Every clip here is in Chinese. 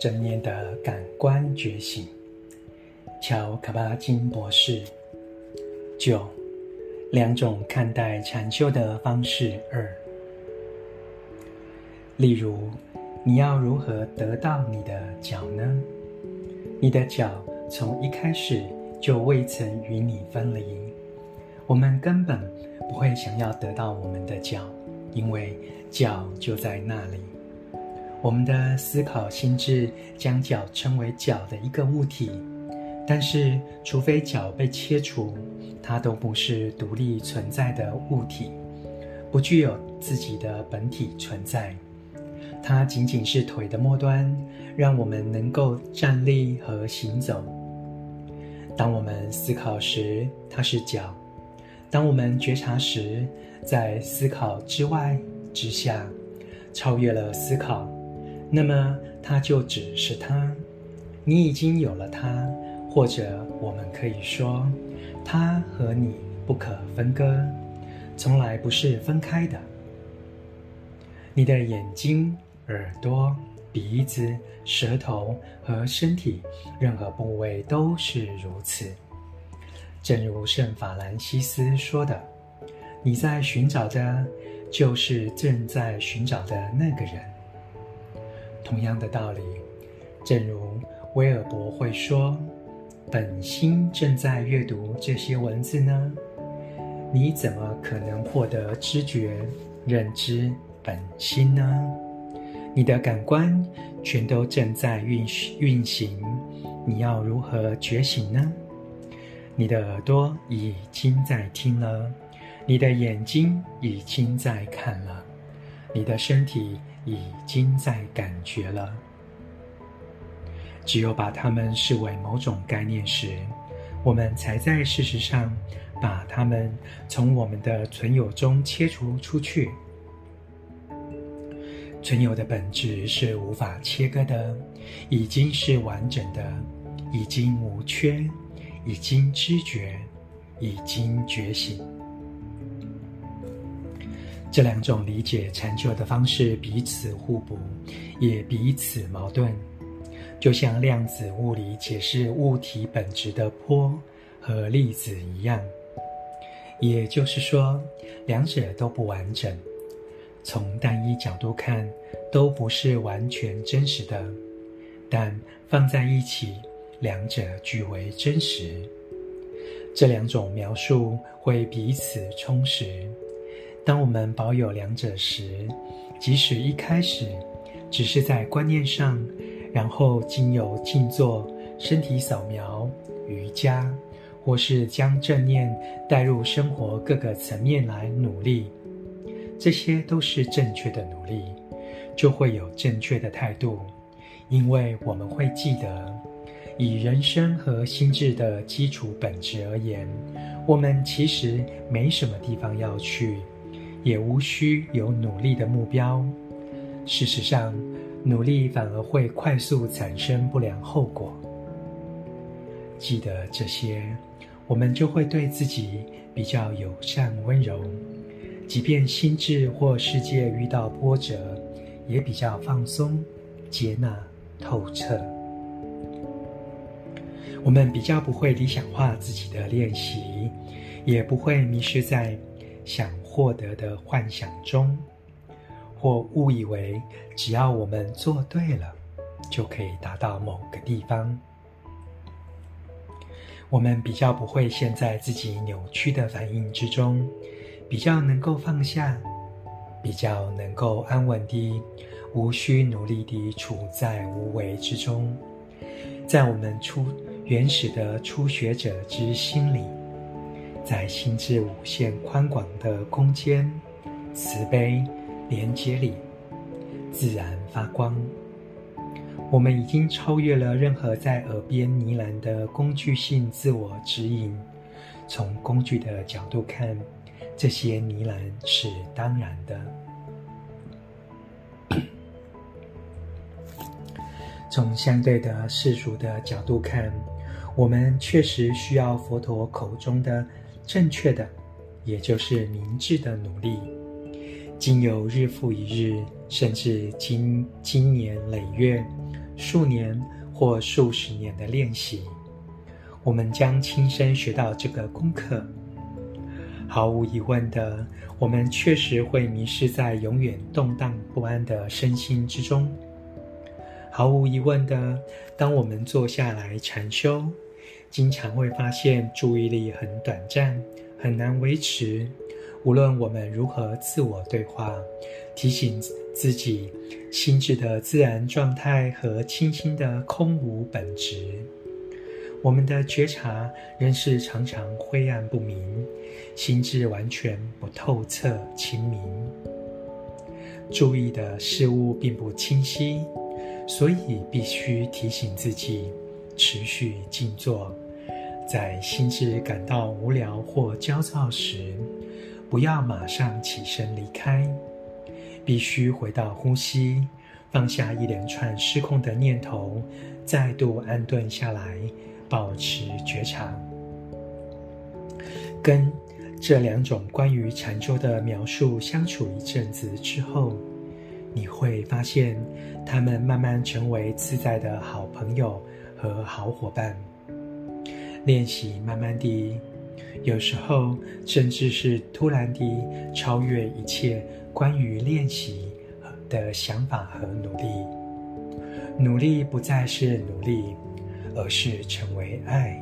正念的感官觉醒，乔卡巴金博士。九，两种看待禅修的方式二。例如，你要如何得到你的脚呢？你的脚从一开始就未曾与你分离，我们根本不会想要得到我们的脚，因为脚就在那里。我们的思考心智将脚称为脚的一个物体，但是除非脚被切除，它都不是独立存在的物体，不具有自己的本体存在。它仅仅是腿的末端，让我们能够站立和行走。当我们思考时，它是脚；当我们觉察时，在思考之外、之下，超越了思考。那么，它就只是它，你已经有了它，或者我们可以说，它和你不可分割，从来不是分开的。你的眼睛、耳朵、鼻子、舌头和身体任何部位都是如此。正如圣法兰西斯说的：“你在寻找的，就是正在寻找的那个人。”同样的道理，正如威尔伯会说：“本心正在阅读这些文字呢，你怎么可能获得知觉、认知本心呢？你的感官全都正在运运行，你要如何觉醒呢？你的耳朵已经在听了，你的眼睛已经在看了，你的身体。”已经在感觉了。只有把它们视为某种概念时，我们才在事实上把它们从我们的存有中切除出去。存有的本质是无法切割的，已经是完整的，已经无缺，已经知觉，已经觉醒。这两种理解禅修的方式彼此互补，也彼此矛盾，就像量子物理解释物体本质的波和粒子一样。也就是说，两者都不完整，从单一角度看，都不是完全真实的，但放在一起，两者俱为真实。这两种描述会彼此充实。当我们保有两者时，即使一开始只是在观念上，然后经由静坐、身体扫描、瑜伽，或是将正念带入生活各个层面来努力，这些都是正确的努力，就会有正确的态度，因为我们会记得，以人生和心智的基础本质而言，我们其实没什么地方要去。也无需有努力的目标。事实上，努力反而会快速产生不良后果。记得这些，我们就会对自己比较友善温柔，即便心智或世界遇到波折，也比较放松、接纳、透彻。我们比较不会理想化自己的练习，也不会迷失在想获得的幻想中，或误以为只要我们做对了，就可以达到某个地方。我们比较不会陷在自己扭曲的反应之中，比较能够放下，比较能够安稳地、无需努力地处在无为之中。在我们初原始的初学者之心里。在心智无限宽广的空间、慈悲、连接里，自然发光。我们已经超越了任何在耳边呢喃的工具性自我指引。从工具的角度看，这些呢喃是当然的。从相对的世俗的角度看，我们确实需要佛陀口中的。正确的，也就是明智的努力，经由日复一日，甚至经经年累月，数年或数十年的练习，我们将亲身学到这个功课。毫无疑问的，我们确实会迷失在永远动荡不安的身心之中。毫无疑问的，当我们坐下来禅修，经常会发现注意力很短暂，很难维持。无论我们如何自我对话，提醒自己心智的自然状态和清新的空无本质，我们的觉察仍是常常灰暗不明，心智完全不透彻清明，注意的事物并不清晰。所以必须提醒自己，持续静坐，在心智感到无聊或焦躁时，不要马上起身离开，必须回到呼吸，放下一连串失控的念头，再度安顿下来，保持觉察。跟这两种关于禅修的描述相处一阵子之后，你会发现，他们慢慢成为自在的好朋友和好伙伴。练习慢慢地，有时候甚至是突然地超越一切关于练习的想法和努力。努力不再是努力，而是成为爱。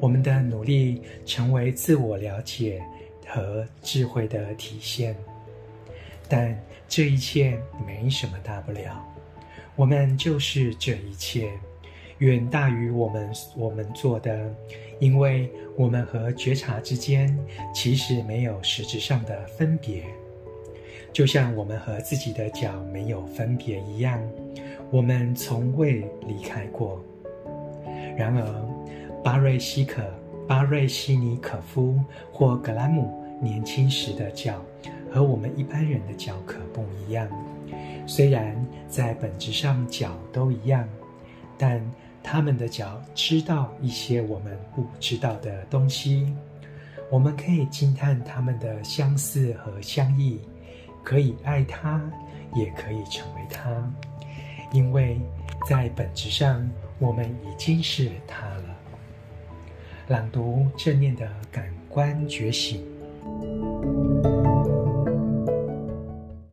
我们的努力成为自我了解和智慧的体现。但这一切没什么大不了，我们就是这一切，远大于我们我们做的，因为我们和觉察之间其实没有实质上的分别，就像我们和自己的脚没有分别一样，我们从未离开过。然而，巴瑞西可、巴瑞西尼可夫或格兰姆年轻时的脚。和我们一般人的脚可不一样，虽然在本质上脚都一样，但他们的脚知道一些我们不知道的东西。我们可以惊叹他们的相似和相异，可以爱他，也可以成为他，因为在本质上我们已经是他了。朗读正念的感官觉醒。